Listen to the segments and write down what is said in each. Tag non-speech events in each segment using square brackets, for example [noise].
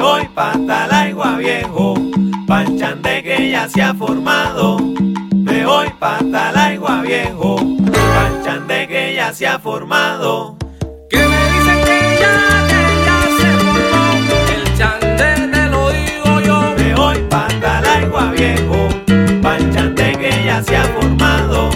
me voy para agua viejo, panchande que ya se ha formado. Me voy para agua viejo, panchande que ya se ha formado. Que me dicen que ya, que ya se formó, el chande te lo digo yo. Me voy para agua viejo, panchande que ya se ha formado.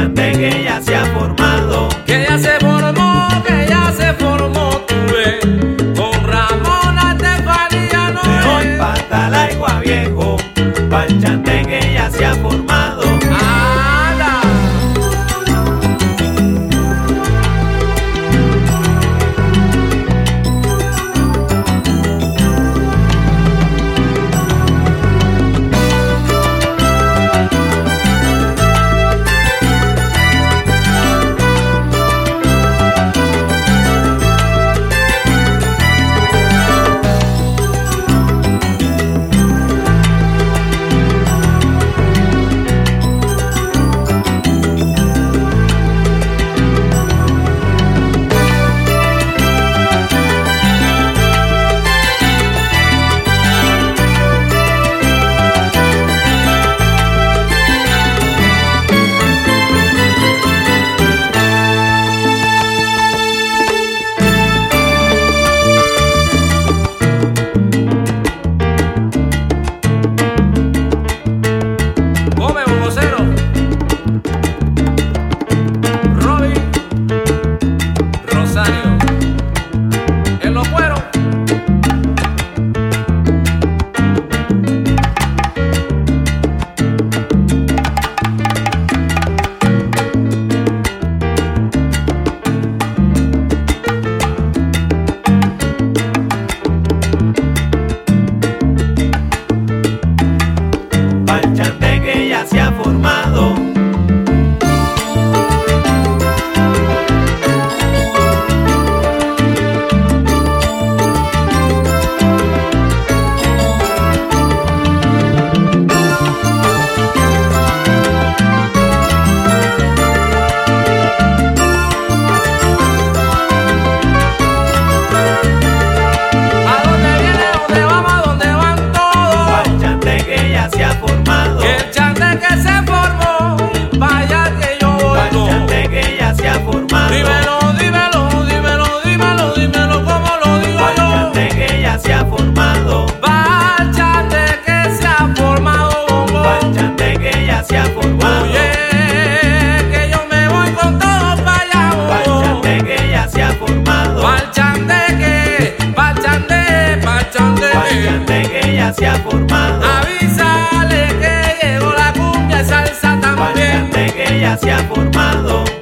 Fíjate que ya se se ha formado.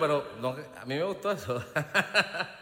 pero no, a mí me gustó eso. [laughs]